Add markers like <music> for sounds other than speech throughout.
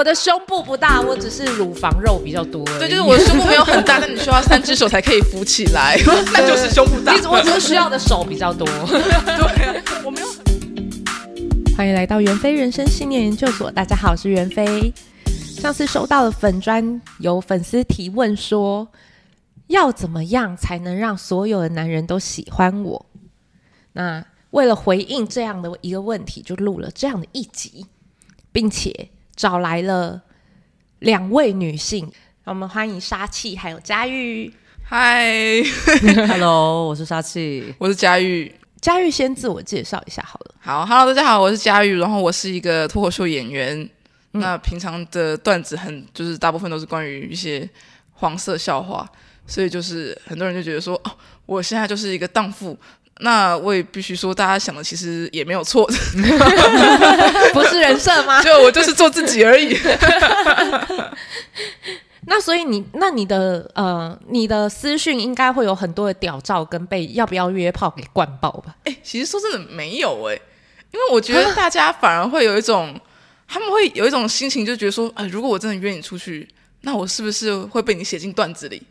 我的胸部不大，我只是乳房肉比较多。对，就是我的胸部没有很大，但你需要三只手才可以扶起来，<laughs> 那就是胸部大。我只是需要的手比较多。<laughs> 对啊，我没有。欢迎来到袁飞人生信念研究所，大家好，我是袁飞。上次收到了粉砖，有粉丝提问说，要怎么样才能让所有的男人都喜欢我？那为了回应这样的一个问题，就录了这样的一集。并且找来了两位女性，我们欢迎沙气还有佳玉。嗨，<laughs> Hello，我是沙气，我是佳玉。佳玉先自我介绍一下好了。好，Hello，大家好，我是佳玉，然后我是一个脱口秀演员。嗯、那平常的段子很就是大部分都是关于一些黄色笑话，所以就是很多人就觉得说，哦，我现在就是一个荡妇。那我也必须说，大家想的其实也没有错，<laughs> 不是人设吗？<laughs> 就我就是做自己而已。<laughs> 那所以你，那你的呃，你的私讯应该会有很多的屌照跟被要不要约炮给灌爆吧？哎、欸，其实说真的没有哎、欸，因为我觉得大家反而会有一种，他们会有一种心情，就觉得说，哎、呃，如果我真的约你出去，那我是不是会被你写进段子里？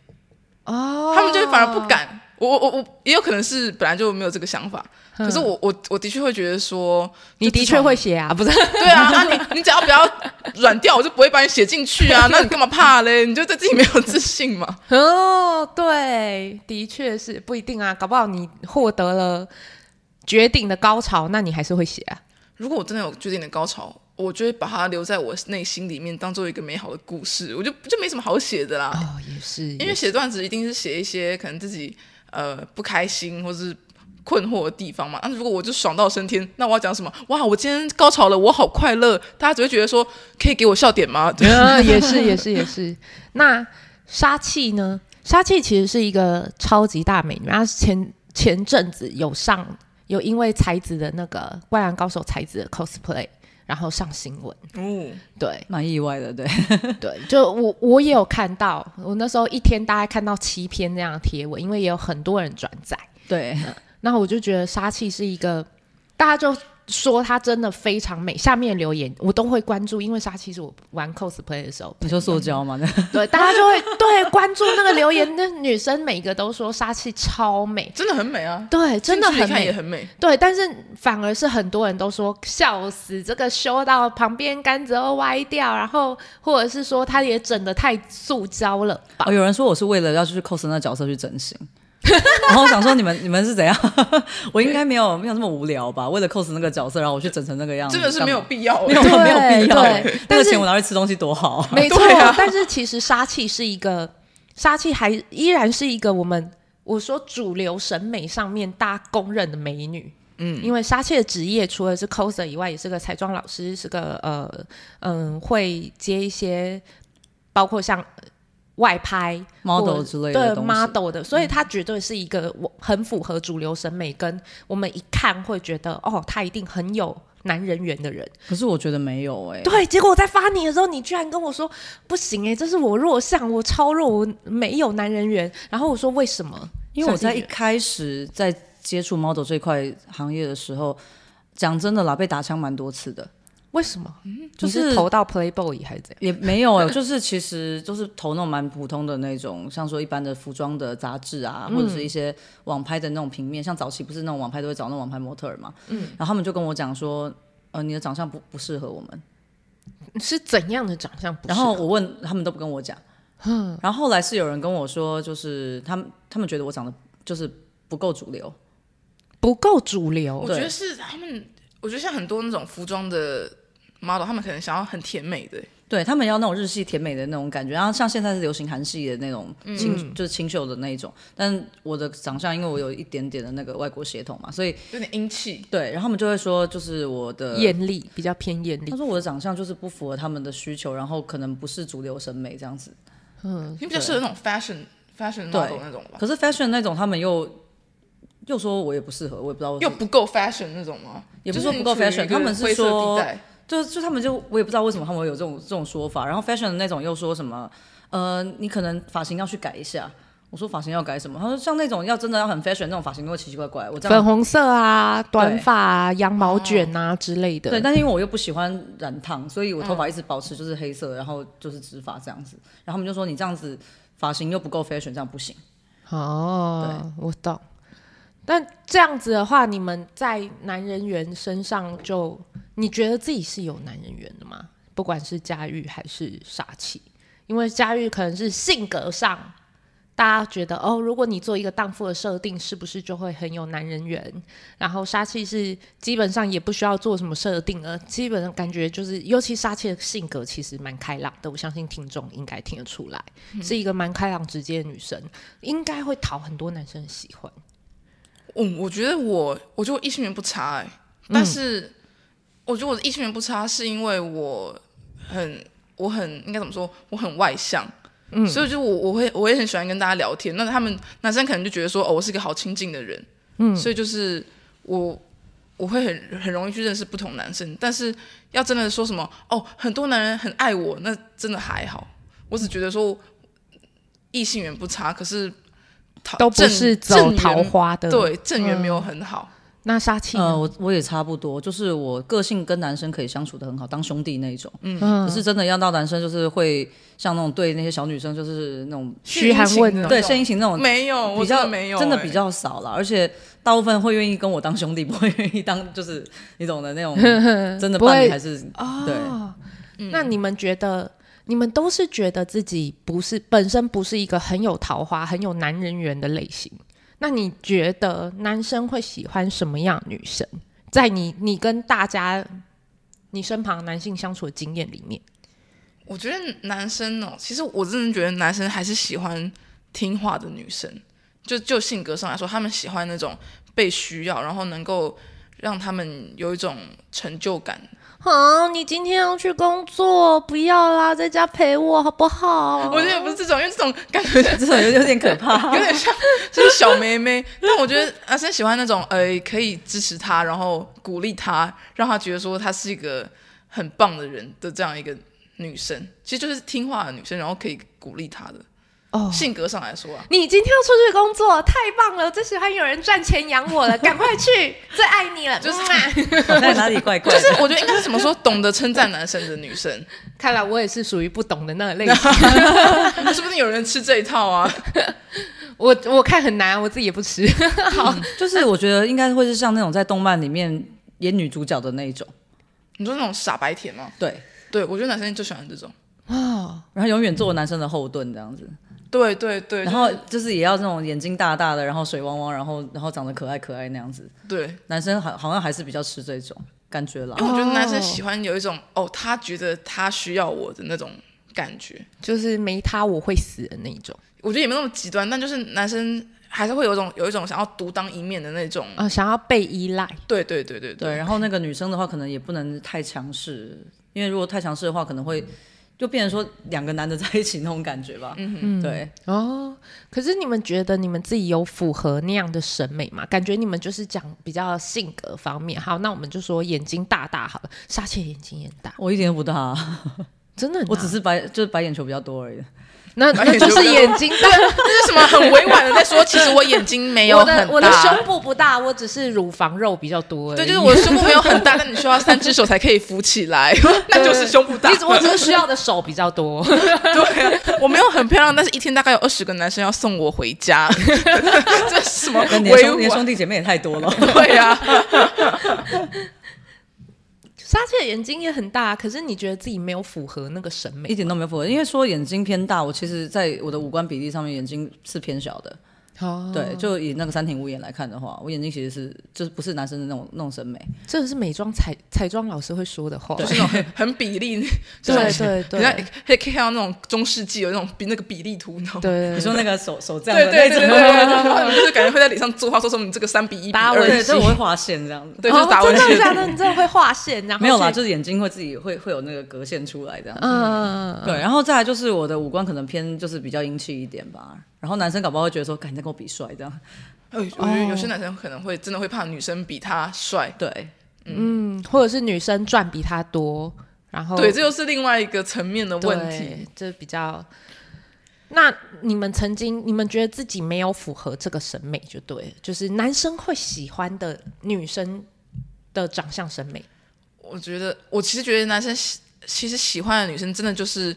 哦，他们就反而不敢。我我我也有可能是本来就没有这个想法，可是我我我的确会觉得说，你的确会写啊，不是？对啊，那你你只要不要软掉，我就不会把你写进去啊。那你干嘛怕嘞？你就对自己没有自信嘛？哦，对，的确是不一定啊，搞不好你获得了绝顶的高潮，那你还是会写啊。如果我真的有绝顶的高潮，我就会把它留在我内心里面，当做一个美好的故事，我就就没什么好写的啦。哦，也是，因为写段子一定是写一些可能自己。呃，不开心或是困惑的地方嘛。那如果我就爽到升天，那我要讲什么？哇，我今天高潮了，我好快乐。大家只会觉得说，可以给我笑点吗？对 <laughs> 啊，也是，也是，也是。那杀气呢？杀气其实是一个超级大美女。然后前前阵子有上，有因为才子的那个《灌篮高手》才子的 cosplay。然后上新闻，嗯，对，蛮意外的，对，对，就我我也有看到，我那时候一天大概看到七篇这样的贴文，因为也有很多人转载，对，然后我就觉得杀气是一个，大家就。说她真的非常美，下面留言我都会关注，因为莎气是我玩 cosplay 的时候。你说塑胶吗？<laughs> 对，大家就会对关注那个留言，那女生每个都说莎气超美，真的很美啊。对，真的很美，看也很美。对，但是反而是很多人都说笑死，这个修到旁边杆子都歪掉，然后或者是说她也整的太塑胶了吧。哦，有人说我是为了要去 cos 那角色去整形。<laughs> 然后我想说你们你们是怎样？<laughs> 我应该没有没有这么无聊吧？为了 cos 那个角色，然后我去整成那个样子，真的是没有必要，没有没有必要。那个钱我拿去吃东西多好。没错，啊、但是其实杀气是一个，杀气还依然是一个我们我说主流审美上面大家公认的美女。嗯，因为莎气的职业除了是 coser 以外，也是个彩妆老师，是个呃嗯会接一些包括像。外拍 model 之类的，对 model 的，所以他绝对是一个我很符合主流审美，跟我们一看会觉得哦，他一定很有男人缘的人。可是我觉得没有哎、欸，对，结果我在发你的时候，你居然跟我说不行哎、欸，这是我弱项，我超弱，我没有男人缘。然后我说为什么？因为我在一开始在接触 model 这块行业的时候，讲真的啦，被打枪蛮多次的。为什么？就是投到 Playboy 还是怎样？也没有，<laughs> 就是其实就是投那种蛮普通的那种，像说一般的服装的杂志啊，嗯、或者是一些网拍的那种平面，像早期不是那种网拍都会找那种网拍模特儿嘛。嗯。然后他们就跟我讲说，呃，你的长相不不适合我们。是怎样的长相不适合？然后我问他们都不跟我讲。嗯。然后后来是有人跟我说，就是他们他们觉得我长得就是不够主流，不够主流。我觉得是他们，我觉得像很多那种服装的。model 他们可能想要很甜美的，对他们要那种日系甜美的那种感觉，然后像现在是流行韩系的那种清，嗯、就是清秀的那一种。但我的长相，因为我有一点点的那个外国血统嘛，所以有点英气。对，然后他们就会说，就是我的艳丽比较偏艳丽。他说我的长相就是不符合他们的需求，然后可能不是主流审美这样子。嗯，因为比较适合那种 fashion fashion model 那种吧。可是 fashion 那种他们又又说我也不适合，我也不知道又不够 fashion 那种吗？也不是说不够 fashion，他们是说。就就他们就我也不知道为什么他们会有这种这种说法，然后 fashion 的那种又说什么，呃，你可能发型要去改一下。我说发型要改什么？他说像那种要真的要很 fashion 那种发型都会奇奇怪怪。我这样粉红色啊，短发啊，羊毛卷啊之类的。对，但是因为我又不喜欢染烫，所以我头发一直保持就是黑色，然后就是直发这样子。然后他们就说你这样子发型又不够 fashion，这样不行。哦，对，我懂。但这样子的话，你们在男人缘身上就，你觉得自己是有男人缘的吗？不管是佳玉还是杀气。因为佳玉可能是性格上，大家觉得哦，如果你做一个荡妇的设定，是不是就会很有男人缘？然后杀气是基本上也不需要做什么设定了，基本上感觉就是，尤其杀气的性格其实蛮开朗的，我相信听众应该听得出来，是一个蛮开朗直接的女生，应该会讨很多男生喜欢。嗯，我觉得我，我觉得我异性缘不差哎、欸，但是、嗯、我觉得我的异性缘不差，是因为我很。我很应该怎么说？我很外向，嗯，所以就我我会我也很喜欢跟大家聊天。那他们男生可能就觉得说，哦，我是一个好亲近的人，嗯，所以就是我我会很很容易去认识不同男生。但是要真的说什么，哦，很多男人很爱我，那真的还好。我只觉得说异性缘不差，可是都不是走桃花的，对，正缘没有很好。嗯那杀气，呃，我我也差不多，就是我个性跟男生可以相处的很好，当兄弟那一种。嗯，可是真的要到男生，就是会像那种对那些小女生，就是那种嘘寒问暖，对献殷勤那种，没有，比较没有，真的比较少了。而且大部分会愿意跟我当兄弟，不会愿意当就是你懂的那种 <laughs> 真的伴侣，还是 <laughs> 对。那你们觉得，你们都是觉得自己不是本身不是一个很有桃花、很有男人缘的类型？那你觉得男生会喜欢什么样女生？在你你跟大家你身旁男性相处的经验里面，我觉得男生哦，其实我真的觉得男生还是喜欢听话的女生。就就性格上来说，他们喜欢那种被需要，然后能够让他们有一种成就感。好，你今天要去工作，不要啦，在家陪我好不好？我觉得也不是这种，因为这种感觉 <laughs> 这种有点可怕，<laughs> 有点像就是小妹妹。但我觉得阿生喜欢那种，呃，可以支持他，然后鼓励他，让他觉得说他是一个很棒的人的这样一个女生，其实就是听话的女生，然后可以鼓励他的。哦，oh, 性格上来说啊，你今天要出去工作，太棒了！最喜欢有人赚钱养我了，<laughs> 赶快去，最爱你了，就是嘛在哪里怪怪？就是我觉得应该是怎么说，懂得称赞男生的女生。看来我也是属于不懂的那个类型。<laughs> 是不是有人吃这一套啊？<laughs> 我我看很难，我自己也不吃。好，就是我觉得应该会是像那种在动漫里面演女主角的那一种。你说那种傻白甜吗？对，对我觉得男生就喜欢这种啊，oh, 然后永远做男生的后盾这样子。对对对，然后就是也要那种眼睛大大的，然后水汪汪，然后然后长得可爱可爱那样子。对，男生好好像还是比较吃这种感觉啦。因为我觉得男生喜欢有一种哦，他觉得他需要我的那种感觉，就是没他我会死的那一种。我觉得也没那么极端，但就是男生还是会有一种有一种想要独当一面的那种啊、呃，想要被依赖。对对对对对，对。然后那个女生的话，可能也不能太强势，因为如果太强势的话，可能会。就变成说两个男的在一起那种感觉吧，对哦。可是你们觉得你们自己有符合那样的审美吗？感觉你们就是讲比较性格方面。好，那我们就说眼睛大大好了，沙姐眼睛也大。我一点都不大，啊，真的，我只是白就是白眼球比较多而已。那 <laughs> 那就是眼睛大，这是什么很委婉的在说？其实我眼睛没有 <laughs> 很大，我的胸部不大，我只是乳房肉比较多。对，就是我的胸部没有很大，但你需要三只手才可以扶起来，<laughs> 那就是胸部大。我只是需要的手比较多。对啊，我没有很漂亮，但是一天大概有二十个男生要送我回家。这是什么？你的兄兄弟姐妹也太多了。对呀。沙琪的眼睛也很大，可是你觉得自己没有符合那个审美？一点都没有符合，因为说眼睛偏大，我其实在我的五官比例上面，眼睛是偏小的。Oh. 对，就以那个三庭五眼来看的话，我眼睛其实是就是不是男生的那种那种审美，这个是美妆彩彩妆老师会说的话，就是那种很比例，<laughs> 对对对，可以可以看到那种中世纪有那种比那个比例图，对，你说那个手手这样的那种，<laughs> 就是感觉会在脸上作画，说什么你这个三比一达文西，对，我会画线这样子，对，就是达文西，真的假的？你真的会画线？然后没有啦，就是眼睛会自己会会有那个格线出来这样，嗯，对，然后再来就是我的五官可能偏就是比较英气一点吧。然后男生搞不好会觉得说，赶紧再跟我比帅这样。<laughs> 哎，我觉得有些男生可能会真的会怕女生比他帅，对，嗯，或者是女生赚比他多，然后对，这又是另外一个层面的问题，这比较那你们曾经，你们觉得自己没有符合这个审美就对，就是男生会喜欢的女生的长相审美。我觉得，我其实觉得男生喜其实喜欢的女生，真的就是，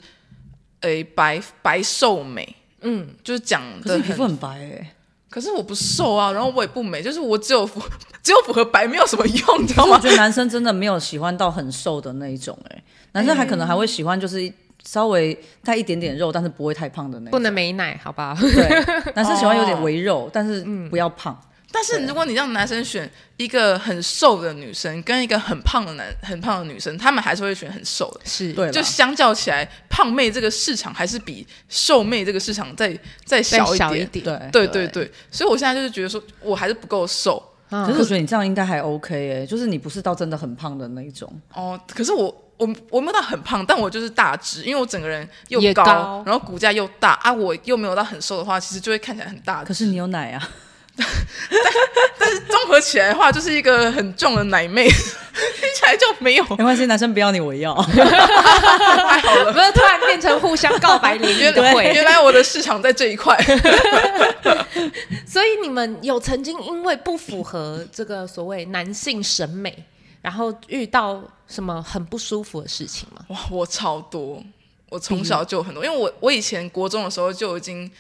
诶，白白瘦美，嗯，就是讲的皮肤很白哎、欸，可是我不瘦啊，然后我也不美，就是我只有符 <laughs> 只有符合白，没有什么用，你知道吗？我觉得男生真的没有喜欢到很瘦的那一种、欸，哎，男生还可能还会喜欢就是。稍微带一点点肉，但是不会太胖的那种。不能没奶，好吧？对，男生喜欢有点微肉，哦、但是不要胖。嗯、但是如果你让男生选一个很瘦的女生跟一个很胖的男很胖的女生，他们还是会选很瘦的。是，对，就相较起来，胖妹这个市场还是比瘦妹这个市场再再小一点。一点对对对对，所以我现在就是觉得说我还是不够瘦。可是我觉得你这样应该还 OK 哎，就是你不是到真的很胖的那一种。哦，可是我。我我没有到很胖，但我就是大只，因为我整个人又高，高然后骨架又大啊，我又没有到很瘦的话，其实就会看起来很大。可是你有奶啊，<laughs> 但 <laughs> 但是综合起来的话，就是一个很重的奶妹，<laughs> 听起来就没有。没关系，男生不要你，我要。太好了，不是突然变成互相告白联谊的会。原来我的市场在这一块。所以你们有曾经因为不符合这个所谓男性审美，然后遇到什么很不舒服的事情吗？哇，我超多，我从小就很多，因为我我以前国中的时候就已经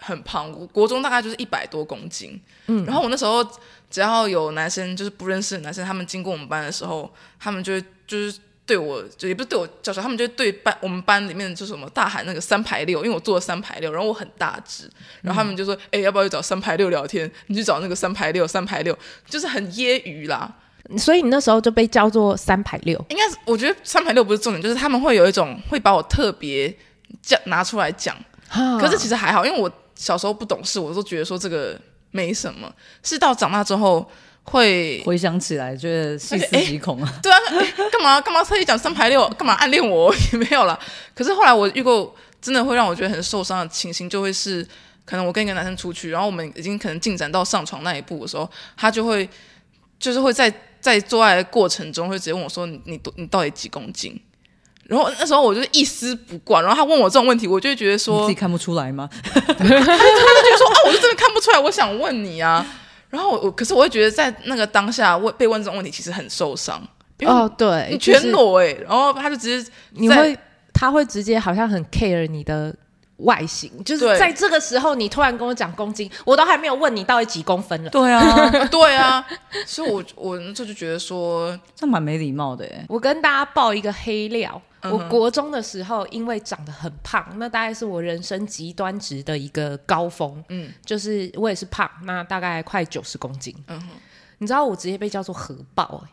很胖，我国中大概就是一百多公斤，嗯，然后我那时候只要有男生就是不认识的男生，他们经过我们班的时候，他们就会就是对我就也不是对我叫嚣，他们就对班我们班里面就是什么大喊那个三排六，因为我坐了三排六，然后我很大只，然后他们就说，哎、嗯，要不要去找三排六聊天？你去找那个三排六，三排六就是很揶揄啦。所以你那时候就被叫做三排六，应该是我觉得三排六不是重点，就是他们会有一种会把我特别讲拿出来讲，可是其实还好，因为我小时候不懂事，我都觉得说这个没什么，是到长大之后会回想起来觉得细思极恐啊。对啊，干嘛干嘛特意讲三排六，干嘛暗恋我也没有啦。可是后来我遇过真的会让我觉得很受伤的情形，就会是可能我跟一个男生出去，然后我们已经可能进展到上床那一步的时候，他就会就是会在。在做爱的过程中，会直接问我说：“你你你到底几公斤？”然后那时候我就一丝不挂。然后他问我这种问题，我就会觉得说：“你自己看不出来吗？” <laughs> 他就他就觉得说：“啊，我就真的看不出来。”我想问你啊。然后我可是我会觉得在那个当下问被问这种问题，其实很受伤。哦，对，你全裸哎、欸，然后他就直接你会他会直接好像很 care 你的。外形就是在这个时候，你突然跟我讲公斤，我都还没有问你到底几公分了。对啊，<laughs> 对啊，所以我我这就觉得说这蛮没礼貌的哎。我跟大家爆一个黑料，我国中的时候因为长得很胖，那大概是我人生极端值的一个高峰。嗯，就是我也是胖，那大概快九十公斤。嗯哼，你知道我直接被叫做核爆哎。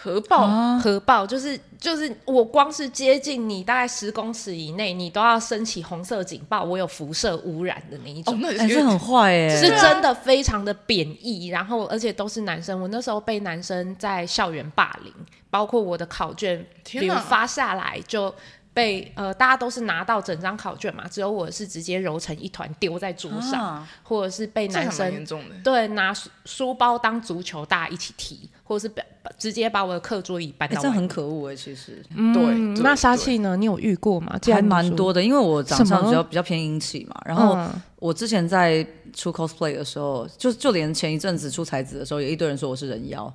核爆，啊、核爆就是就是我光是接近你大概十公尺以内，你都要升起红色警报，我有辐射污染的那一种，那是很坏哎，是真的非常的贬义。然后而且都是男生，我那时候被男生在校园霸凌，包括我的考卷，比如发下来就。被呃，大家都是拿到整张考卷嘛，只有我是直接揉成一团丢在桌上，啊、或者是被男生对拿书包当足球大家一起踢，或者是直接把我的课桌椅搬到、欸。这很可恶哎、欸，其实。嗯、对，那杀气呢？你有遇过吗？还蛮多的，因为我长相比较比较偏英气嘛。然后我之前在出 cosplay 的时候，就就连前一阵子出才子的时候，有一堆人说我是人妖，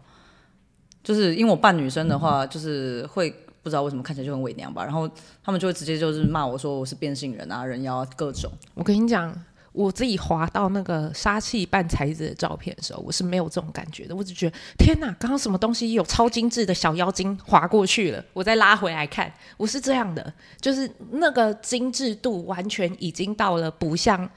就是因为我扮女生的话，就是会。不知道为什么看起来就很伪娘吧，然后他们就会直接就是骂我说我是变性人啊，人妖啊各种。我跟你讲，我自己滑到那个杀气半才子的照片的时候，我是没有这种感觉的，我只觉得天哪，刚刚什么东西有超精致的小妖精滑过去了，我再拉回来看，我是这样的，就是那个精致度完全已经到了不像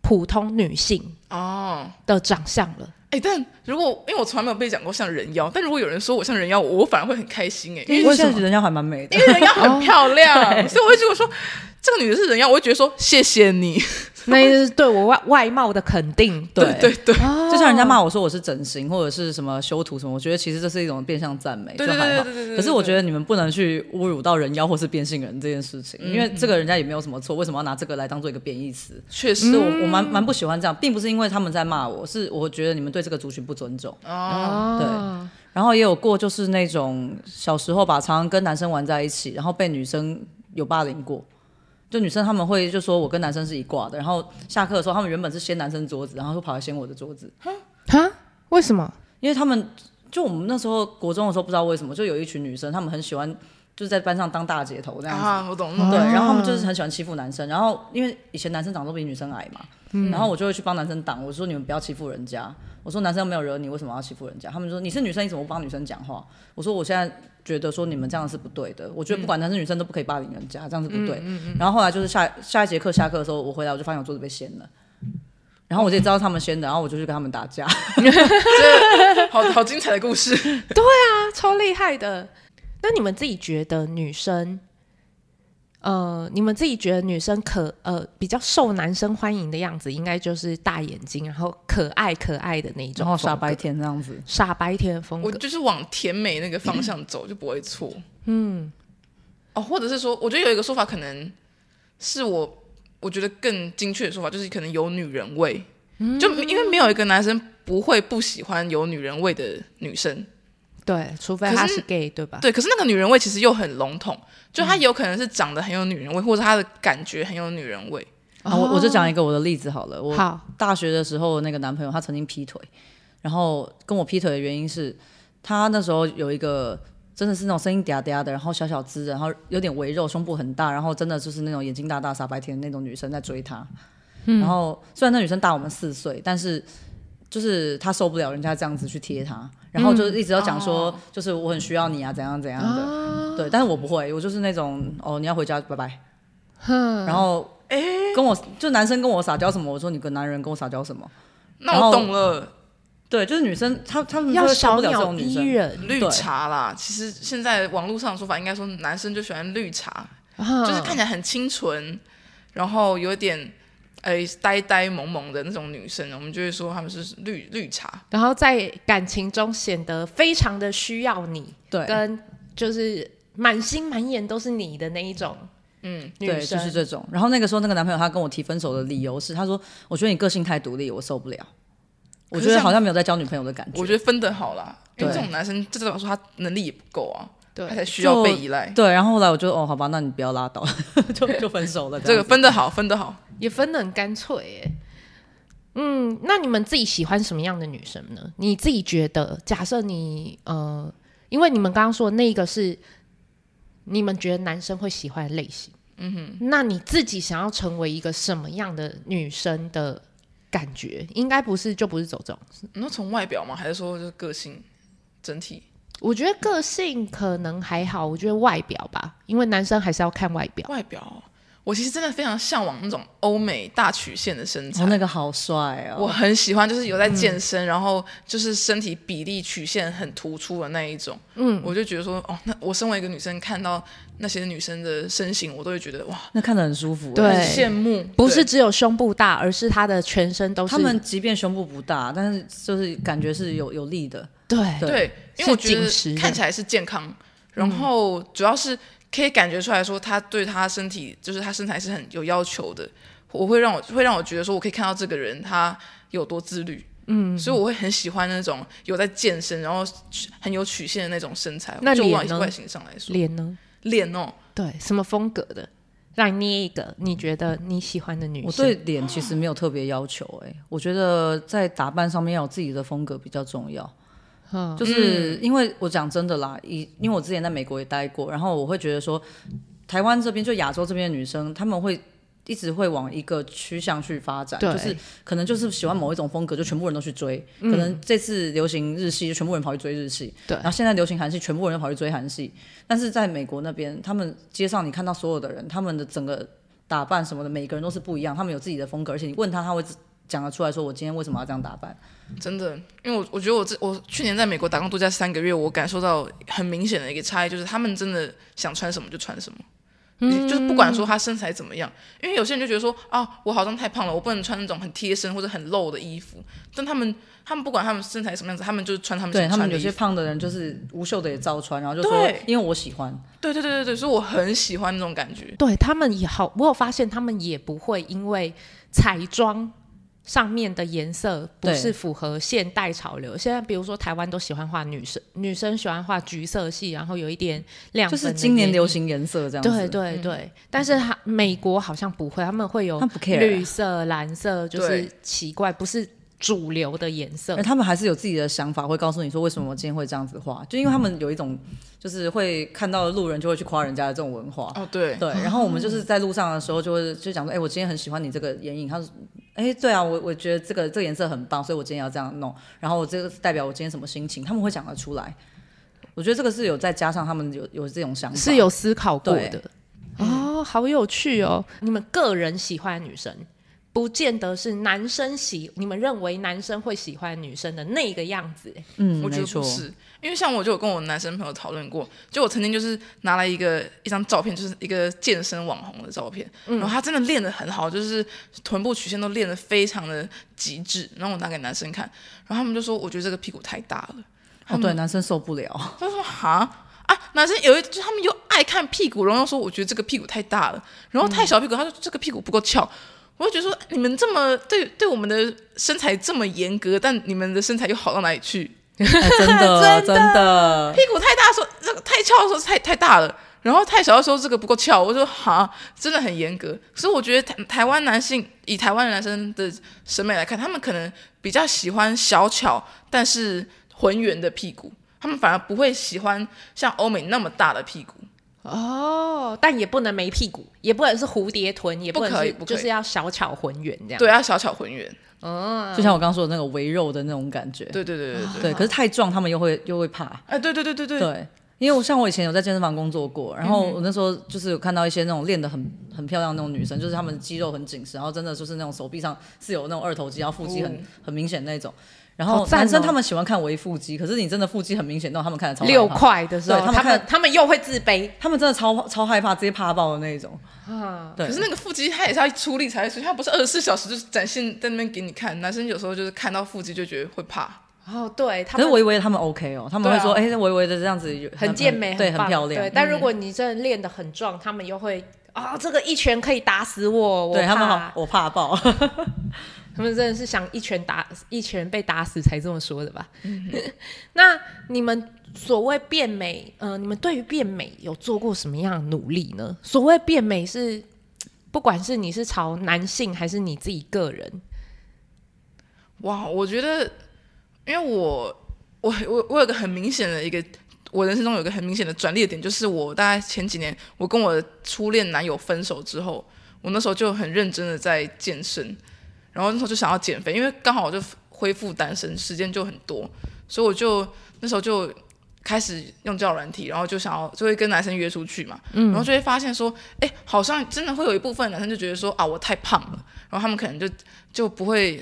普通女性哦。的长相了。哦哎，但如果因为我从来没有被讲过像人妖，但如果有人说我像人妖，我反而会很开心哎，因为现在人妖还蛮美的，因为人妖很漂亮，<laughs> 所以我会觉得说这个女的是人妖，我会觉得说谢谢你。<laughs> 那是对我外外貌的肯定，对。对。对，就像人家骂我说我是整形或者是什么修图什么，我觉得其实这是一种变相赞美，就还好。可是我觉得你们不能去侮辱到人妖或是变性人这件事情，因为这个人家也没有什么错，为什么要拿这个来当做一个贬义词？确实，我我蛮蛮不喜欢这样，并不是因为他们在骂我，是我觉得你们对这个族群不尊重。哦，对。然后也有过就是那种小时候吧，常常跟男生玩在一起，然后被女生有霸凌过。就女生他们会就说我跟男生是一挂的，然后下课的时候他们原本是掀男生桌子，然后就跑来掀我的桌子。哈？为什么？因为他们就我们那时候国中的时候不知道为什么，就有一群女生，她们很喜欢就是在班上当大姐头这样子。啊，我懂。对，然后他们就是很喜欢欺负男生，然后因为以前男生长得都比女生矮嘛，嗯、然后我就会去帮男生挡，我说你们不要欺负人家。我说男生又没有惹你，为什么要欺负人家？他们说你是女生，你怎么不帮女生讲话？我说我现在觉得说你们这样是不对的。我觉得不管男生女生都不可以霸凌人家，这样是不对。嗯嗯嗯、然后后来就是下下一节课下课的时候，我回来我就发现我桌子被掀了，然后我就知道他们掀的，然后我就去跟他们打架。<laughs> <laughs> 好好精彩的故事。对啊，超厉害的。那你们自己觉得女生？呃，你们自己觉得女生可呃比较受男生欢迎的样子，应该就是大眼睛，然后可爱可爱的那一种，然后傻白甜这样子，傻白甜的风格，我就是往甜美那个方向走，就不会错。嗯，哦，或者是说，我觉得有一个说法，可能是我我觉得更精确的说法，就是可能有女人味，嗯、就因为没有一个男生不会不喜欢有女人味的女生。对，除非他是 gay，是对吧？对，可是那个女人味其实又很笼统，就她有可能是长得很有女人味，嗯、或者她的感觉很有女人味。啊，我我就讲一个我的例子好了。我大学的时候那个男朋友他曾经劈腿，然后跟我劈腿的原因是，他那时候有一个真的是那种声音嗲嗲的，然后小小只的，然后有点微肉，胸部很大，然后真的就是那种眼睛大大傻白甜的那种女生在追他。嗯、然后虽然那女生大我们四岁，但是就是他受不了人家这样子去贴他。然后就一直要讲说，就是我很需要你啊，怎样怎样的，哦、对。但是我不会，我就是那种哦，你要回家，拜拜。哼然后哎，跟我就男生跟我撒娇什么，我说你个男人跟我撒娇什么？那我懂了。对，就是女生，她她们要受不了这种女生。绿茶啦，其实现在网络上的说法应该说，男生就喜欢绿茶，哦、就是看起来很清纯，然后有点。哎，呆呆萌萌的那种女生，我们就会说她们是绿绿茶，然后在感情中显得非常的需要你，对，跟就是满心满眼都是你的那一种，嗯，对，就是这种。然后那个时候，那个男朋友他跟我提分手的理由是，他说：“我觉得你个性太独立，我受不了。”我觉得好像没有在交女朋友的感觉。我觉得分得好啦，因为这种男生，这代表说他能力也不够啊，对，他才需要被依赖。对，然后后来我就哦，好吧，那你不要拉倒，<laughs> 就就分手了。这个分得好，分得好。也分得很干脆耶，嗯，那你们自己喜欢什么样的女生呢？你自己觉得，假设你呃，因为你们刚刚说的那个是你们觉得男生会喜欢的类型，嗯哼，那你自己想要成为一个什么样的女生的感觉？应该不是就不是走这种，那从外表吗？还是说就是个性整体？我觉得个性可能还好，我觉得外表吧，因为男生还是要看外表，外表。我其实真的非常向往那种欧美大曲线的身材，哦，那个好帅哦！我很喜欢，就是有在健身，嗯、然后就是身体比例曲线很突出的那一种。嗯，我就觉得说，哦，那我身为一个女生，看到那些女生的身形，我都会觉得哇，那看得很舒服，对，很羡慕。不是只有胸部大，而是她的全身都是。他们即便胸部不大，但是就是感觉是有有力的。对对，对因为我觉得看起来是健康，然后主要是。可以感觉出来说，他对他身体，就是他身材是很有要求的。我会让我会让我觉得说，我可以看到这个人他有多自律。嗯，所以我会很喜欢那种有在健身，然后很有曲线的那种身材。那脸呢？外形上来说，脸呢？脸哦，对，什么风格的？让你捏一个你觉得你喜欢的女生。我对脸其实没有特别要求，哎，我觉得在打扮上面要有自己的风格比较重要。就是因为我讲真的啦，以因为我之前在美国也待过，然后我会觉得说，台湾这边就亚洲这边的女生，她们会一直会往一个趋向去发展，就是可能就是喜欢某一种风格，就全部人都去追。嗯、可能这次流行日系，就全部人跑去追日系，对。然后现在流行韩系，全部人都跑去追韩系。但是在美国那边，他们街上你看到所有的人，他们的整个打扮什么的，每个人都是不一样，他们有自己的风格，而且你问他，他会讲得出来说，我今天为什么要这样打扮。真的，因为我我觉得我这我去年在美国打工度假三个月，我感受到很明显的一个差异，就是他们真的想穿什么就穿什么，嗯、就是不管说他身材怎么样，因为有些人就觉得说啊，我好像太胖了，我不能穿那种很贴身或者很露的衣服，但他们他们不管他们身材什么样子，他们就是穿他们想穿的。对，他们有些胖的人就是无袖的也照穿，然后就说因为我喜欢。对对对对对，所以我很喜欢那种感觉。对他们也好，我有发现他们也不会因为彩妆。上面的颜色不是符合现代潮流。现在比如说台湾都喜欢画女生，女生喜欢画橘色系，然后有一点亮，就是今年流行颜色这样子。对对对，嗯、但是他美国好像不会，他们会有绿色、蓝色，就是奇怪，不是。主流的颜色，他们还是有自己的想法，会告诉你说为什么我今天会这样子画，就因为他们有一种就是会看到路人就会去夸人家的这种文化。哦，对对。然后我们就是在路上的时候就会就讲说，哎、欸，我今天很喜欢你这个眼影。他说，哎、欸，对啊，我我觉得这个这个颜色很棒，所以我今天要这样弄。然后我这个代表我今天什么心情，他们会讲得出来。我觉得这个是有再加上他们有有这种想法，是有思考过的。哦，好有趣哦！你们个人喜欢的女生。不见得是男生喜，你们认为男生会喜欢女生的那个样子？嗯，我觉得不是，因为像我就有跟我男生朋友讨论过，就我曾经就是拿来一个一张照片，就是一个健身网红的照片，嗯、然后他真的练得很好，就是臀部曲线都练得非常的极致，然后我拿给男生看，然后他们就说我觉得这个屁股太大了，哦，对，男生受不了，他说哈？啊，男生有一就他们又爱看屁股，然后说我觉得这个屁股太大了，然后太小屁股，他说这个屁股不够翘。我就觉得说，你们这么对对我们的身材这么严格，但你们的身材又好到哪里去？哎、真的 <laughs> 真的，屁股太大说这个太翘的时候太太大了，然后太小的时候这个不够翘。我说哈，真的很严格。所以我觉得台台湾男性以台湾男生的审美来看，他们可能比较喜欢小巧但是浑圆的屁股，他们反而不会喜欢像欧美那么大的屁股。哦，但也不能没屁股，也不能是蝴蝶臀，也不能是，不可以，不可以，就是要小巧浑圆这样。对，要小巧浑圆。嗯，就像我刚刚说的那个微肉的那种感觉。对对对对对。对，可是太壮，他们又会又会怕。哎，对对对对对。对，因为我像我以前有在健身房工作过，然后我那时候就是有看到一些那种练得很很漂亮的那种女生，就是她们肌肉很紧实，然后真的就是那种手臂上是有那种二头肌，然后腹肌很、嗯、很明显那种。然后男生他们喜欢看微腹肌，可是你真的腹肌很明显，那种他们看的超六块的时候，他们看他们又会自卑，他们真的超超害怕，直接怕爆的那种。啊，对。可是那个腹肌他也是要出力才会出，他不是二十四小时就是展现在那边给你看。男生有时候就是看到腹肌就觉得会怕。哦，对。可是微微他们 OK 哦，他们会说，哎，微微的这样子很健美，对，很漂亮。对，但如果你真的练得很壮，他们又会啊，这个一拳可以打死我，对他们好，我怕爆。<laughs> 他们真的是想一拳打一拳被打死才这么说的吧？嗯、<laughs> 那你们所谓变美，呃，你们对于变美有做过什么样的努力呢？所谓变美是，不管是你是朝男性还是你自己个人，哇，我觉得，因为我我我我有个很明显的一个，我人生中有个很明显的转捩点，就是我大概前几年，我跟我的初恋男友分手之后，我那时候就很认真的在健身。然后那时候就想要减肥，因为刚好我就恢复单身，时间就很多，所以我就那时候就开始用交友软体，然后就想要就会跟男生约出去嘛，嗯、然后就会发现说，哎，好像真的会有一部分男生就觉得说啊，我太胖了，然后他们可能就就不会，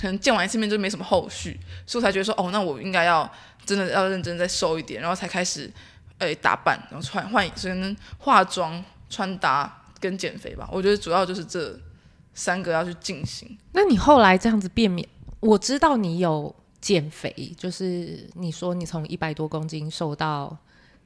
可能见完一次面就没什么后续，所以我才觉得说，哦，那我应该要真的要认真再瘦一点，然后才开始哎打扮，然后穿换所以能化妆、穿搭跟减肥吧，我觉得主要就是这。三个要去进行，那你后来这样子变美，我知道你有减肥，就是你说你从一百多公斤瘦到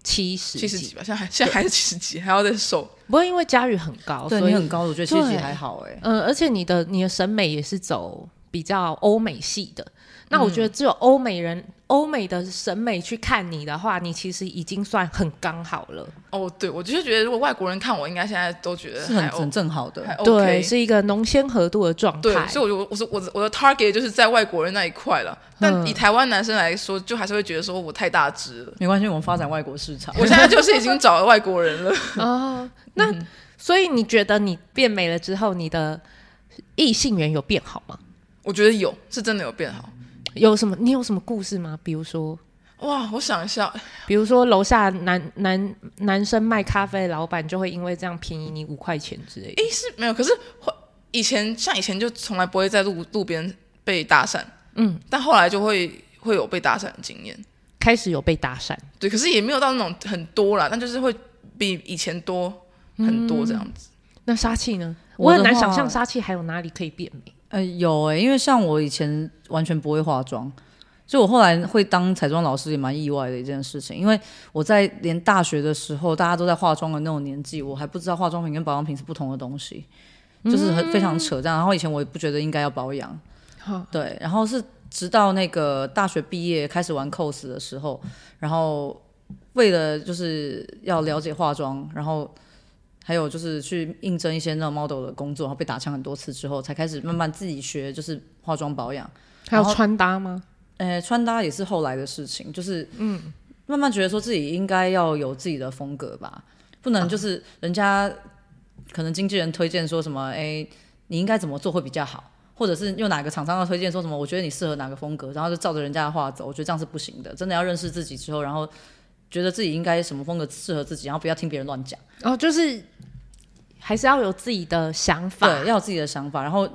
七十七十几吧，现在还现在还是七十几，对还要再瘦。不过因为佳宇很高，所以你很高，我觉得七十几还好哎。嗯、呃，而且你的你的审美也是走比较欧美系的。那我觉得只有欧美人、欧美的审美去看你的话，你其实已经算很刚好了。哦，对，我就是觉得如果外国人看我，应该现在都觉得是很很正好的，对，是一个浓纤合度的状态。对，所以我就我说我我的 target 就是在外国人那一块了。但以台湾男生来说，就还是会觉得说我太大只了。没关系，我们发展外国市场。我现在就是已经找了外国人了。<laughs> 哦，那所以你觉得你变美了之后，你的异性缘有变好吗？我觉得有，是真的有变好。有什么？你有什么故事吗？比如说，哇，我想一下，比如说楼下男男男生卖咖啡的老板就会因为这样便宜你五块钱之类的。诶，是没有，可是以前像以前就从来不会在路路边被搭讪，嗯，但后来就会会有被搭讪的经验，开始有被搭讪，对，可是也没有到那种很多啦，但就是会比以前多很多这样子。嗯，那杀气呢？我很难想象杀气还有哪里可以变美。呃，有哎、欸，因为像我以前完全不会化妆，所以我后来会当彩妆老师也蛮意外的一件事情。因为我在连大学的时候，大家都在化妆的那种年纪，我还不知道化妆品跟保养品是不同的东西，就是很非常扯淡。然后以前我也不觉得应该要保养，嗯、对。然后是直到那个大学毕业开始玩 cos 的时候，然后为了就是要了解化妆，然后还有就是去应征一些那种 model 的工作，然后被打枪很多次之后，才开始慢慢自己学就是化妆保养。还有穿搭吗？呃，穿搭也是后来的事情，就是嗯，慢慢觉得说自己应该要有自己的风格吧，不能就是人家可能经纪人推荐说什么，哎，你应该怎么做会比较好，或者是用哪个厂商的推荐说什么，我觉得你适合哪个风格，然后就照着人家的话走，我觉得这样是不行的。真的要认识自己之后，然后觉得自己应该什么风格适合自己，然后不要听别人乱讲。哦，就是还是要有自己的想法，对，要有自己的想法，然后。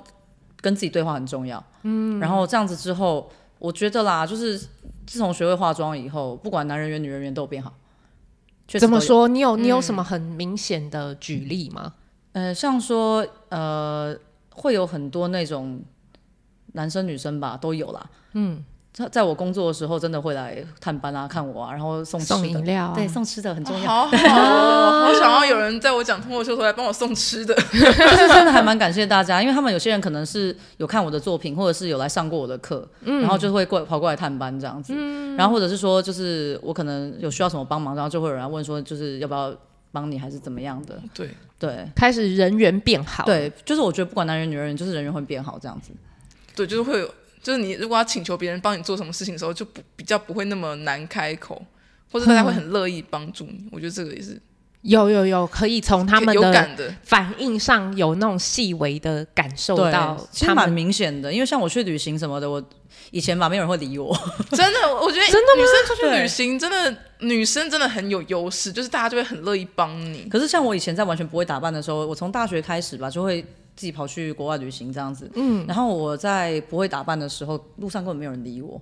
跟自己对话很重要，嗯，然后这样子之后，我觉得啦，就是自从学会化妆以后，不管男人缘、女人缘都变好。怎么说？你有你有什么很明显的举例吗？嗯、呃，像说呃，会有很多那种男生女生吧，都有啦，嗯。在在我工作的时候，真的会来探班啊，看我啊，然后送吃的。送饮料、啊，对，送吃的很重要。好好，好 <laughs> 想要有人在我讲脱口秀时候来帮我送吃的，就 <laughs> 是真的还蛮感谢大家，因为他们有些人可能是有看我的作品，或者是有来上过我的课，嗯、然后就会过跑过来探班这样子，嗯、然后或者是说，就是我可能有需要什么帮忙，然后就会有人来问说，就是要不要帮你，还是怎么样的？对。对，开始人缘变好，对，就是我觉得不管男人女人，就是人缘会变好这样子，对，就是会有。就是你如果要请求别人帮你做什么事情的时候，就不比较不会那么难开口，或者大家会很乐意帮助你。嗯、我觉得这个也是有有有可以从他们的反应上有那种细微的感受到，其实蛮明显的。因为像我去旅行什么的，我以前吧没有人会理我，<laughs> 真的，我觉得真的女生出去旅行真的女生真的很有优势，就是大家就会很乐意帮你。可是像我以前在完全不会打扮的时候，我从大学开始吧就会。自己跑去国外旅行这样子，嗯，然后我在不会打扮的时候，路上根本没有人理我。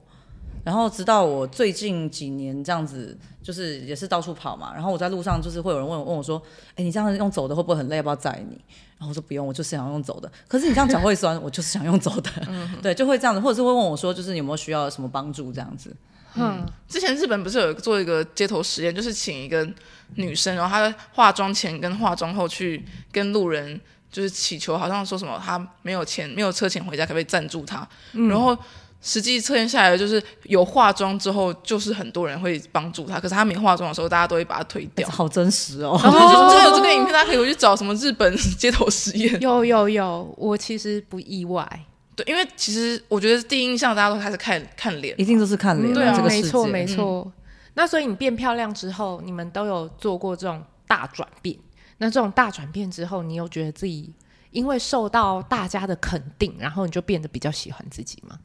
然后直到我最近几年这样子，就是也是到处跑嘛。然后我在路上就是会有人问我问我说：“哎，你这样用走的会不会很累？要不要载你？”然后我说：“不用，我就是想用走的。”可是你这样脚会酸，我就是想用走的。嗯，对，就会这样子，或者是会问我说：“就是你有没有需要什么帮助？”这样子。嗯，之前日本不是有做一个街头实验，就是请一个女生，然后她化妆前跟化妆后去跟路人。就是祈求，好像说什么他没有钱，没有车钱回家，可不可以赞助他？嗯、然后实际测验下来，就是有化妆之后，就是很多人会帮助他。可是他没化妆的时候，大家都会把他推掉。好真实哦！然后就真的有这个影片，<laughs> 大家可以回去找什么日本街头实验。有有有，我其实不意外。对，因为其实我觉得第一印象大家都开始看看脸，一定都是看脸。对啊，这个没错没错。嗯、那所以你变漂亮之后，你们都有做过这种大转变？那这种大转变之后，你有觉得自己因为受到大家的肯定，然后你就变得比较喜欢自己吗？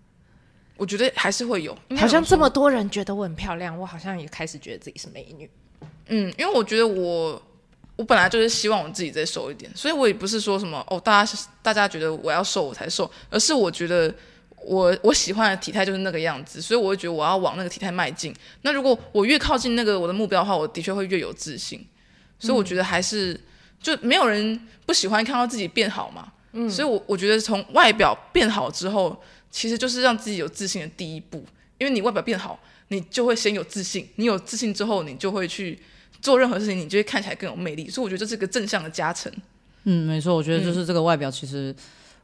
我觉得还是会有，好像这么多人觉得我很漂亮，我好像也开始觉得自己是美女。嗯，因为我觉得我我本来就是希望我自己再瘦一点，所以我也不是说什么哦，大家大家觉得我要瘦我才瘦，而是我觉得我我喜欢的体态就是那个样子，所以我会觉得我要往那个体态迈进。那如果我越靠近那个我的目标的话，我的确会越有自信。所以我觉得还是、嗯、就没有人不喜欢看到自己变好嘛。嗯，所以我我觉得从外表变好之后，其实就是让自己有自信的第一步。因为你外表变好，你就会先有自信。你有自信之后，你就会去做任何事情，你就会看起来更有魅力。所以我觉得这是个正向的加成。嗯，没错，我觉得就是这个外表其实。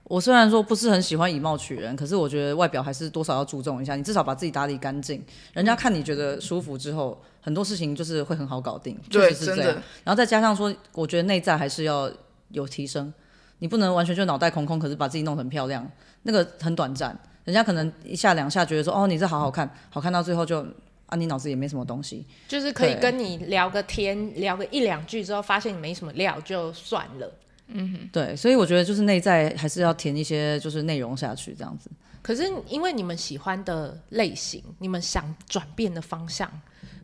我虽然说不是很喜欢以貌取人，可是我觉得外表还是多少要注重一下。你至少把自己打理干净，人家看你觉得舒服之后，很多事情就是会很好搞定。对，确实是这样。然后再加上说，我觉得内在还是要有提升。你不能完全就脑袋空空，可是把自己弄得很漂亮，那个很短暂。人家可能一下两下觉得说，哦，你这好好看，好看到最后就啊，你脑子也没什么东西。就是可以跟你聊个天，聊个一两句之后，发现你没什么料，就算了。嗯哼，对，所以我觉得就是内在还是要填一些就是内容下去这样子。可是因为你们喜欢的类型，你们想转变的方向，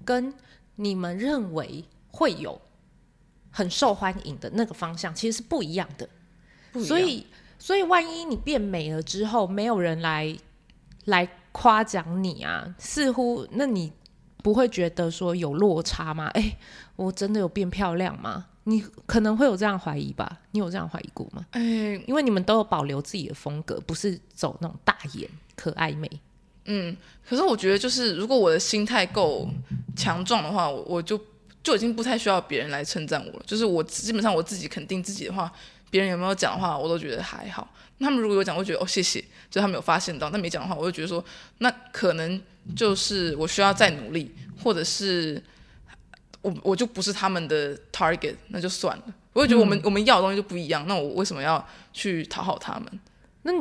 跟你们认为会有很受欢迎的那个方向，其实是不一样的。所以，所以万一你变美了之后，没有人来来夸奖你啊，似乎那你不会觉得说有落差吗？哎，我真的有变漂亮吗？你可能会有这样怀疑吧？你有这样怀疑过吗？哎，因为你们都有保留自己的风格，不是走那种大眼可爱美。嗯，可是我觉得，就是如果我的心态够强壮的话，我我就就已经不太需要别人来称赞我了。就是我基本上我自己肯定自己的话，别人有没有讲的话，我都觉得还好。他们如果有讲，我觉得哦谢谢，就他们有发现到；但没讲的话，我就觉得说那可能就是我需要再努力，或者是我我就不是他们的 target，那就算了。我也觉得我们、我们要的东西就不一样，那我为什么要去讨好他们？那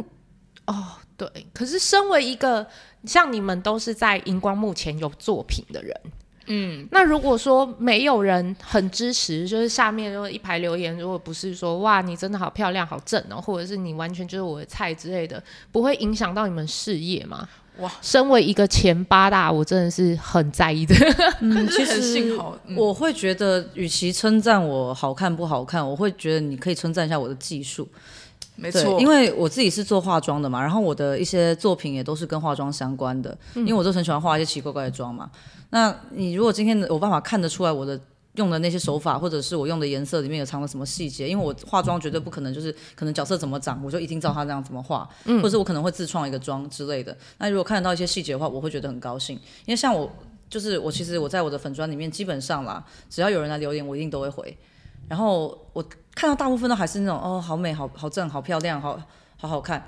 哦对，可是身为一个像你们都是在荧光幕前有作品的人。嗯，那如果说没有人很支持，就是下面如果一排留言，如果不是说哇你真的好漂亮好正哦，或者是你完全就是我的菜之类的，不会影响到你们事业吗？哇，身为一个前八大，我真的是很在意的。<laughs> 嗯，其实我会觉得，与其称赞我好看不好看，我会觉得你可以称赞一下我的技术。没错，因为我自己是做化妆的嘛，然后我的一些作品也都是跟化妆相关的，嗯、因为我都很喜欢画一些奇奇怪怪的妆嘛。那你如果今天有办法看得出来我的用的那些手法，或者是我用的颜色里面有藏了什么细节，因为我化妆绝对不可能就是可能角色怎么长，我就一定照他这样怎么画，嗯、或者是我可能会自创一个妆之类的。那如果看得到一些细节的话，我会觉得很高兴，因为像我就是我其实我在我的粉砖里面基本上啦，只要有人来留言，我一定都会回。然后我看到大部分都还是那种哦，好美，好好正，好漂亮，好好好看。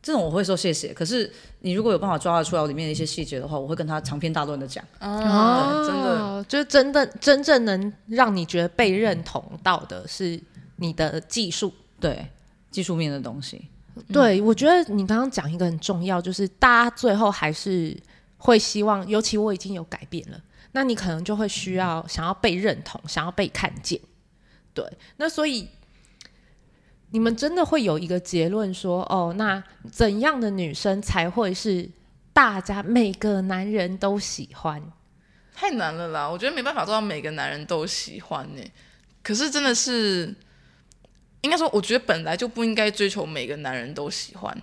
这种我会说谢谢。可是你如果有办法抓得出来我里面的一些细节的话，我会跟他长篇大论的讲。哦，真的，就是真的真正能让你觉得被认同到的是你的技术，对技术面的东西。对，我觉得你刚刚讲一个很重要，就是大家最后还是会希望，尤其我已经有改变了，那你可能就会需要想要被认同，想要被看见。对，那所以。你们真的会有一个结论说，哦，那怎样的女生才会是大家每个男人都喜欢？太难了啦！我觉得没办法做到每个男人都喜欢呢。可是真的是，应该说，我觉得本来就不应该追求每个男人都喜欢，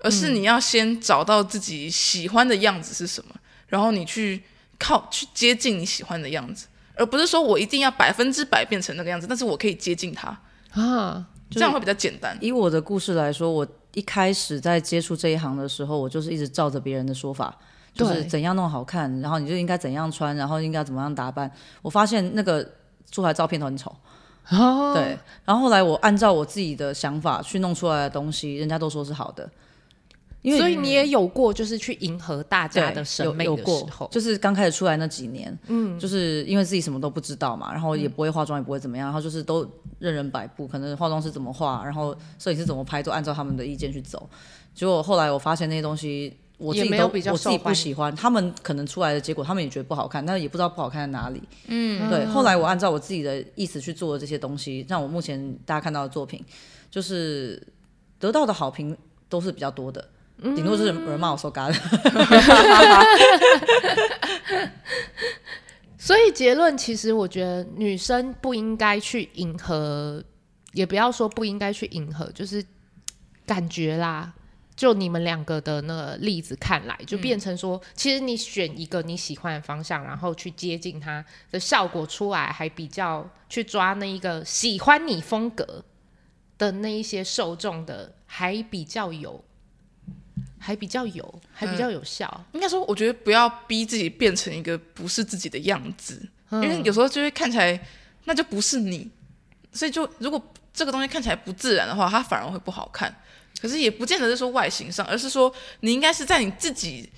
而是你要先找到自己喜欢的样子是什么，嗯、然后你去靠去接近你喜欢的样子，而不是说我一定要百分之百变成那个样子，但是我可以接近他啊。这样会比较简单。以我的故事来说，我一开始在接触这一行的时候，我就是一直照着别人的说法，就是怎样弄好看，然后你就应该怎样穿，然后应该怎么样打扮。我发现那个出来照片都很丑，哦，对。然后后来我按照我自己的想法去弄出来的东西，人家都说是好的。因为所以你也有过，就是去迎合大家的审美的时候，有有过就是刚开始出来那几年，嗯，就是因为自己什么都不知道嘛，然后也不会化妆，也不会怎么样，然后就是都任人摆布，可能化妆师怎么画，然后摄影师怎么拍，都按照他们的意见去走。结果后来我发现那些东西，我自己都我自己不喜欢，他们可能出来的结果，他们也觉得不好看，但是也不知道不好看在哪里。嗯，对。后来我按照我自己的意思去做的这些东西，让我目前大家看到的作品，就是得到的好评都是比较多的。顶多是有人骂我说嘎的，<laughs> 所以结论其实我觉得女生不应该去迎合，也不要说不应该去迎合，就是感觉啦。就你们两个的那个例子看来，就变成说，其实你选一个你喜欢的方向，然后去接近他的效果出来，还比较去抓那一个喜欢你风格的那一些受众的，还比较有。还比较有，还比较有效。嗯、应该说，我觉得不要逼自己变成一个不是自己的样子，嗯、因为有时候就会看起来那就不是你。所以就如果这个东西看起来不自然的话，它反而会不好看。可是也不见得是说外形上，而是说你应该是在你自己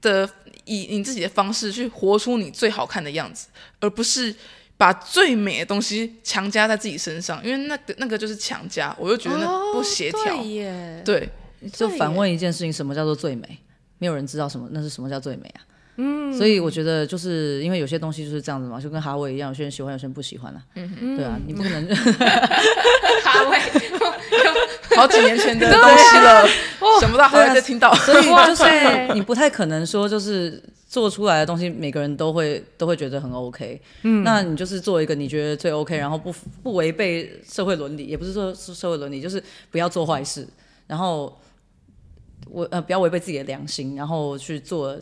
的以你自己的方式去活出你最好看的样子，而不是把最美的东西强加在自己身上。因为那个那个就是强加，我又觉得那不协调。哦、对耶，对。就反问一件事情：什么叫做最美？没有人知道什么，那是什么叫最美啊？嗯，所以我觉得就是因为有些东西就是这样子嘛，就跟哈维一样，有些人喜欢，有些人不喜欢啊。嗯对啊，你不可能。<laughs> 哈维，<laughs> 好几年前的东西了，想不到还会再听到。所以就是你不太可能说，就是做出来的东西每个人都会都会觉得很 OK。嗯，那你就是做一个你觉得最 OK，然后不不违背社会伦理，也不是说是社会伦理，就是不要做坏事，然后。我呃，不要违背自己的良心，然后去做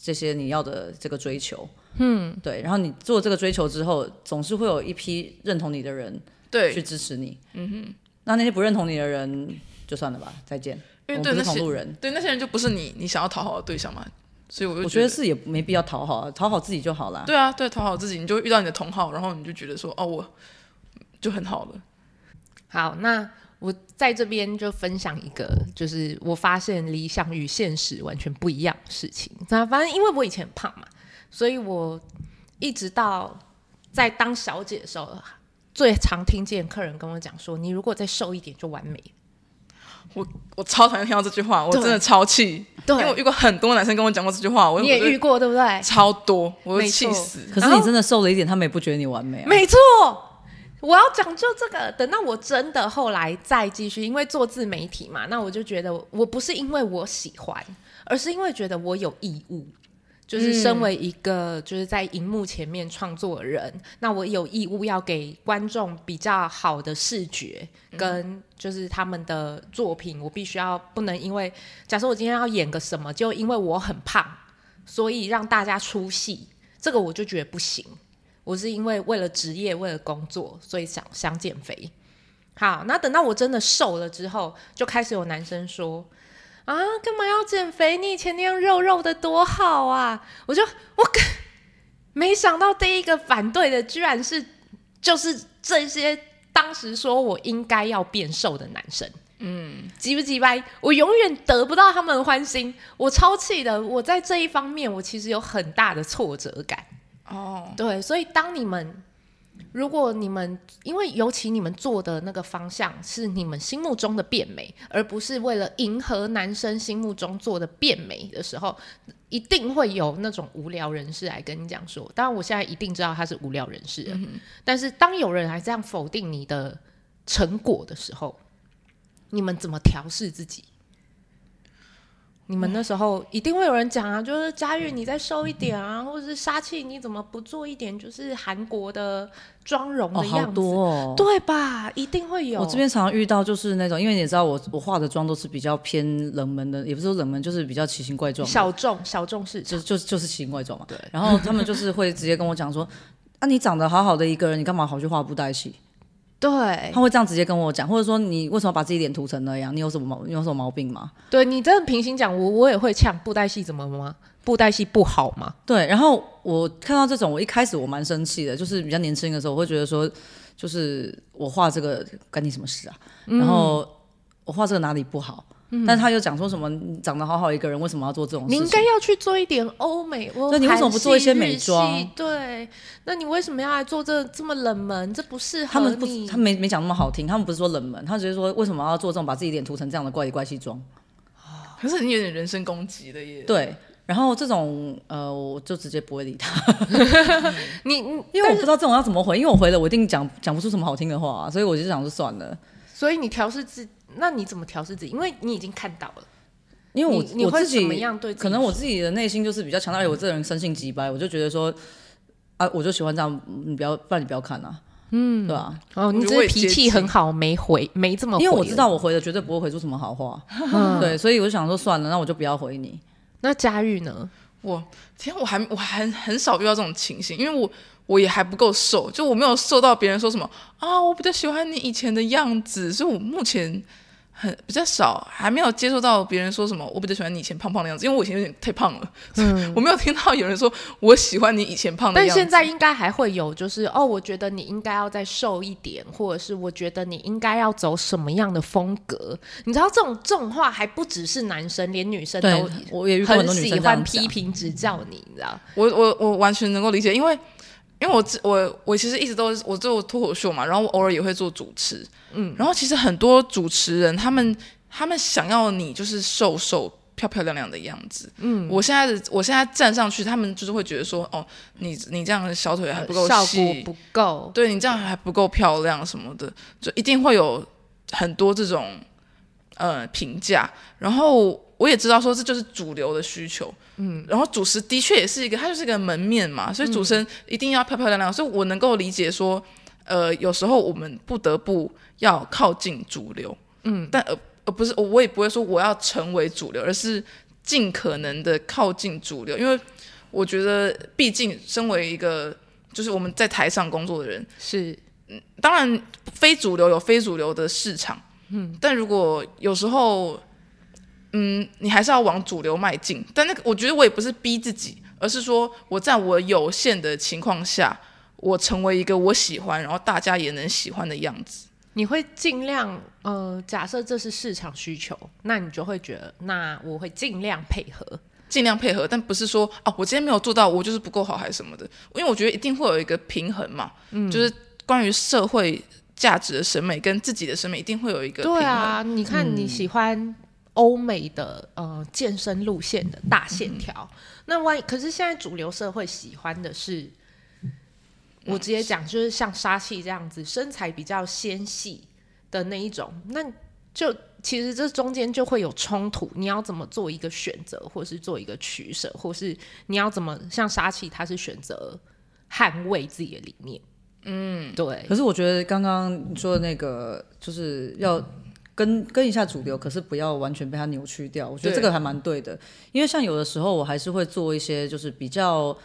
这些你要的这个追求。嗯，对。然后你做这个追求之后，总是会有一批认同你的人，对，去支持你。嗯哼。那那些不认同你的人，就算了吧，再见。因为对我们不是同路人，对那些人就不是你你想要讨好的对象嘛。所以我就觉得，我觉得是也没必要讨好，讨好自己就好了。对啊，对，讨好自己，你就遇到你的同好，然后你就觉得说，哦，我就很好了。好，那我在这边就分享一个，就是我发现理想与现实完全不一样的事情。那反正因为我以前很胖嘛，所以我一直到在当小姐的时候，最常听见客人跟我讲说：“你如果再瘦一点就完美。”我我超讨厌听到这句话，我真的超气。对，因为我遇过很多男生跟我讲过这句话，我你也遇过对不对？超多，我会气死。可是你真的瘦了一点，他们也不觉得你完美啊。没错，我要讲究这个。等到我真的后来再继续，因为做自媒体嘛，那我就觉得我不是因为我喜欢，而是因为觉得我有义务。就是身为一个就是在荧幕前面创作的人，那我有义务要给观众比较好的视觉，跟就是他们的作品，我必须要不能因为假设我今天要演个什么，就因为我很胖，所以让大家出戏，这个我就觉得不行。我是因为为了职业，为了工作，所以想想减肥。好，那等到我真的瘦了之后，就开始有男生说。啊，干嘛要减肥？你以前那样肉肉的多好啊！我就我没想到第一个反对的居然是就是这些当时说我应该要变瘦的男生。嗯，急不急掰？我永远得不到他们的欢心，我超气的。我在这一方面，我其实有很大的挫折感。哦，对，所以当你们。如果你们因为尤其你们做的那个方向是你们心目中的变美，而不是为了迎合男生心目中做的变美的时候，一定会有那种无聊人士来跟你讲说。当然，我现在一定知道他是无聊人士，嗯，但是当有人来这样否定你的成果的时候，你们怎么调试自己？你们那时候一定会有人讲啊，就是佳玉，你再瘦一点啊，或者是杀气，你怎么不做一点就是韩国的妆容的样子？哦，好多哦，对吧？一定会有。我这边常常遇到就是那种，因为你也知道我我化的妆都是比较偏冷门的，也不是说冷门，就是比较奇形怪状，小众小众是就就就是奇形怪状嘛。对。然后他们就是会直接跟我讲说，啊，你长得好好的一个人，你干嘛跑去画布袋戏？对，他会这样直接跟我讲，或者说你为什么把自己脸涂成那样？你有什么毛？你有什么毛病吗？对，你真的平行讲，我我也会呛布袋戏怎么了吗？布袋戏不好吗？对，然后我看到这种，我一开始我蛮生气的，就是比较年轻的时候，我会觉得说，就是我画这个干你什么事啊？嗯、然后我画这个哪里不好？但他又讲说什么？你长得好好一个人，为什么要做这种事？你应该要去做一点欧美，那你为什么不做一些美妆？对，那你为什么要来做这这么冷门？这不适合他们不，他没没讲那么好听。他们不是说冷门，他只是说为什么要做这种把自己脸涂成这样的怪里怪气妆？可是你有点人身攻击的耶。对，然后这种呃，我就直接不会理他。<laughs> 你因为我不知道这种要怎么回，因为我回了我一定讲讲不出什么好听的话啊，所以我就想说算了。所以你调试自。那你怎么调试自己？因为你已经看到了，因为我你，你会我自己怎么样对，可能我自己的内心就是比较强大，而且我这个人生性急白，我就觉得说，啊，我就喜欢这样，你不要，不然你不要看啊，嗯，对吧？哦，你只是脾气很好，没回，没这么回，因为我知道我回的绝对不会回出什么好话，嗯、<laughs> 对，所以我就想说算了，那我就不要回你。那佳玉呢？我天，我还我还很少遇到这种情形，因为我。我也还不够瘦，就我没有瘦到别人说什么啊，我比较喜欢你以前的样子，所以我目前很比较少，还没有接受到别人说什么我比较喜欢你以前胖胖的样子，因为我以前有点太胖了，嗯，<laughs> 我没有听到有人说我喜欢你以前胖的样子。但现在应该还会有，就是哦，我觉得你应该要再瘦一点，或者是我觉得你应该要走什么样的风格？你知道这种这种话还不只是男生，连女生都我也遇过很多女生喜欢批评指教你，你知道？我我我完全能够理解，因为。因为我我我其实一直都我做脱口秀嘛，然后我偶尔也会做主持，嗯，然后其实很多主持人他们他们想要你就是瘦瘦漂漂亮亮的样子，嗯，我现在的我现在站上去，他们就是会觉得说，哦，你你这样的小腿还不够细，效果不够，对你这样还不够漂亮什么的，就一定会有很多这种呃评价，然后。我也知道说这就是主流的需求，嗯，然后主持的确也是一个，它就是一个门面嘛，所以主持人一定要漂漂亮亮，所以我能够理解说，呃，有时候我们不得不要靠近主流，嗯，但呃呃不是，我也不会说我要成为主流，而是尽可能的靠近主流，因为我觉得毕竟身为一个就是我们在台上工作的人，是，嗯，当然非主流有非主流的市场，嗯，但如果有时候。嗯，你还是要往主流迈进，但那个我觉得我也不是逼自己，而是说我在我有限的情况下，我成为一个我喜欢，然后大家也能喜欢的样子。你会尽量呃，假设这是市场需求，那你就会觉得，那我会尽量配合，尽量配合，但不是说哦，我今天没有做到，我就是不够好还是什么的。因为我觉得一定会有一个平衡嘛，嗯，就是关于社会价值的审美跟自己的审美，一定会有一个平衡。对啊，你看你喜欢欧美的呃健身路线的大线条，嗯，那万一可是现在主流社会喜欢的是。我直接讲，就是像杀气这样子，身材比较纤细的那一种，那就其实这中间就会有冲突。你要怎么做一个选择，或是做一个取舍，或是你要怎么像杀气，他是选择捍卫自己的理念。嗯，对。可是我觉得刚刚你说的那个，就是要跟跟一下主流，可是不要完全被它扭曲掉。我觉得这个还蛮对的，因为像有的时候我还是会做一些，就是比较。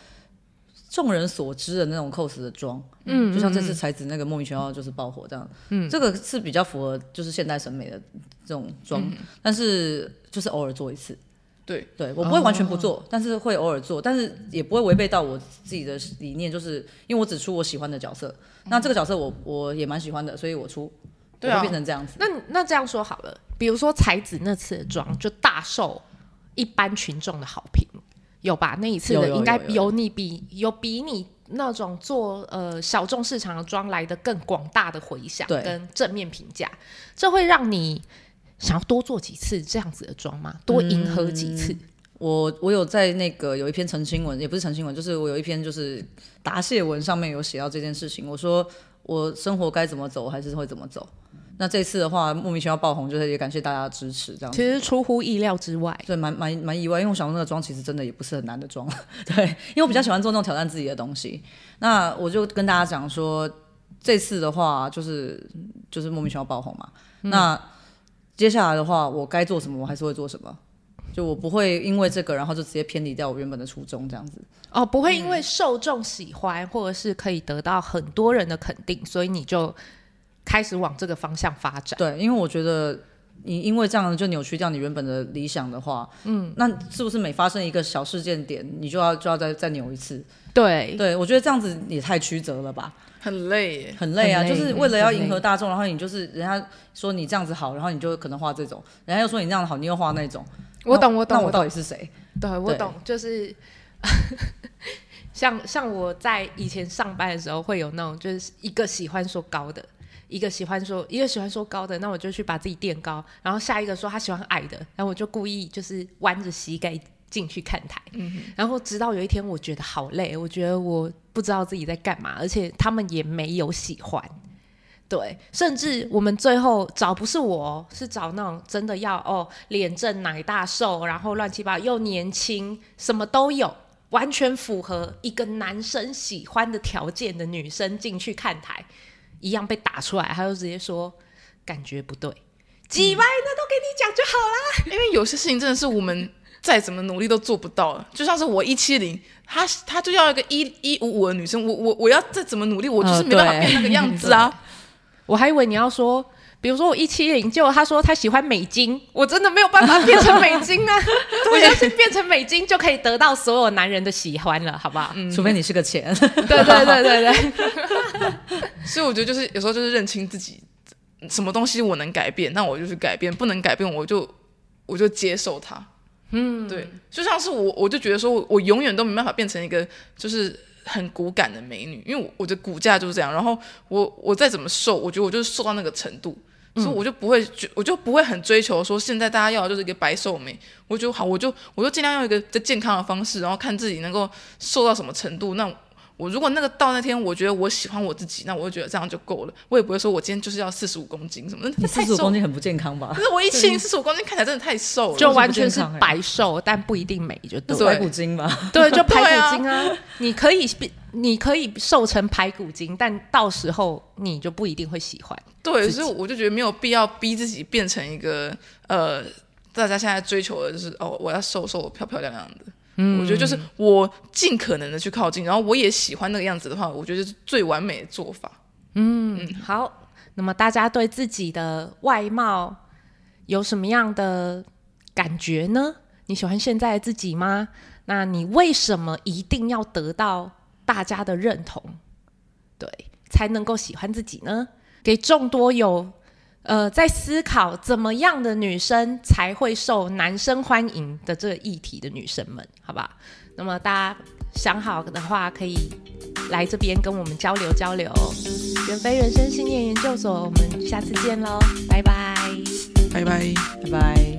众人所知的那种 cos 的妆，嗯，就像这次才子那个莫名其妙就是爆火这样，嗯，这个是比较符合就是现代审美的这种妆，嗯，但是就是偶尔做一次，对，对我不会完全不做，哦，但是会偶尔做，但是也不会违背到我自己的理念，就是因为我只出我喜欢的角色，嗯，那这个角色我我也蛮喜欢的，所以我出，对，啊变成这样子。那那这样说好了，比如说才子那次的妆就大受一般群众的好评。有吧？那一次的应该有你比有比你那种做呃小众市场的妆来的更广大的回响跟正面评价，这会让你想要多做几次这样子的妆吗？多迎合几次？嗯、我我有在那个有一篇澄清文，也不是澄清文，就是我有一篇就是答谢文上面有写到这件事情。我说我生活该怎么走，还是会怎么走。那这次的话，莫名其妙爆红，就是也感谢大家的支持，这样。其实出乎意料之外，对，蛮蛮蛮意外，因为我想说那个妆其实真的也不是很难的妆，<laughs> 对，因为我比较喜欢做那种挑战自己的东西。嗯、那我就跟大家讲说，这次的话就是就是莫名其妙爆红嘛。嗯、那接下来的话，我该做什么，我还是会做什么，就我不会因为这个，然后就直接偏离掉我原本的初衷，这样子。哦，不会因为受众喜欢，或者是可以得到很多人的肯定，所以你就。开始往这个方向发展。对，因为我觉得你因为这样就扭曲掉你原本的理想的话，嗯，那是不是每发生一个小事件点，你就要就要再再扭一次？对，对我觉得这样子也太曲折了吧，很累，很累啊！累就是为了要迎合大众，然后你就是人家说你这样子好，然后你就可能画这种，人家又说你这样子好，你又画那种。我懂，我懂，那我到底是谁？对，我懂，就是 <laughs> 像像我在以前上班的时候，会有那种就是一个喜欢说高的。一个喜欢说，一个喜欢说高的，那我就去把自己垫高。然后下一个说他喜欢矮的，然后我就故意就是弯着膝盖进去看台。嗯。然后直到有一天，我觉得好累，我觉得我不知道自己在干嘛，而且他们也没有喜欢。对，甚至我们最后找不是我，是找那种真的要哦，脸正奶大瘦，然后乱七八糟又年轻，什么都有，完全符合一个男生喜欢的条件的女生进去看台。一样被打出来，他就直接说感觉不对，几歪那都给你讲就好啦。因为有些事情真的是我们再怎么努力都做不到，就像是我一七零，他他就要一个一一五五的女生，我我我要再怎么努力，我就是没办法变那个样子啊。<laughs> 我还以为你要说，比如说我一七零，结果他说他喜欢美金，我真的没有办法变成美金啊。<laughs> 我相信变成美金就可以得到所有男人的喜欢了，好不好？嗯，除非你是个钱。对对对对对。<laughs> 所以我觉得就是有时候就是认清自己，什么东西我能改变，那我就去改变；不能改变，我就我就接受它。嗯，对，就像是我，我就觉得说，我永远都没办法变成一个就是很骨感的美女，因为我我的骨架就是这样。然后我我再怎么瘦，我觉得我就是瘦到那个程度，嗯、所以我就不会，我就不会很追求说现在大家要的就是一个白瘦美。我觉得好，我就我就尽量用一个最健康的方式，然后看自己能够瘦到什么程度。那。我如果那个到那天，我觉得我喜欢我自己，那我就觉得这样就够了。我也不会说我今天就是要四十五公斤什么的。你四十五公斤很不健康吧？可是我一七零四十五公斤看起来真的太瘦了，就完全是白瘦，但不一定美，就对。排骨精嘛？对，就排骨精啊！你可以你可以瘦成排骨精，但到时候你就不一定会喜欢。对，所以我就觉得没有必要逼自己变成一个呃，大家现在追求的就是哦，我要瘦瘦漂漂亮亮的。嗯，我觉得就是我尽可能的去靠近，然后我也喜欢那个样子的话，我觉得是最完美的做法。嗯，嗯，好，那么大家对自己的外貌有什么样的感觉呢？你喜欢现在的自己吗？那你为什么一定要得到大家的认同，对，才能够喜欢自己呢？给众多有呃在思考怎么样的女生才会受男生欢迎的这个议题的女生们，好吧？那么大家想好的话，可以来这边跟我们交流交流。远非人生信念研究所，我们下次见喽，拜拜，拜拜，拜拜。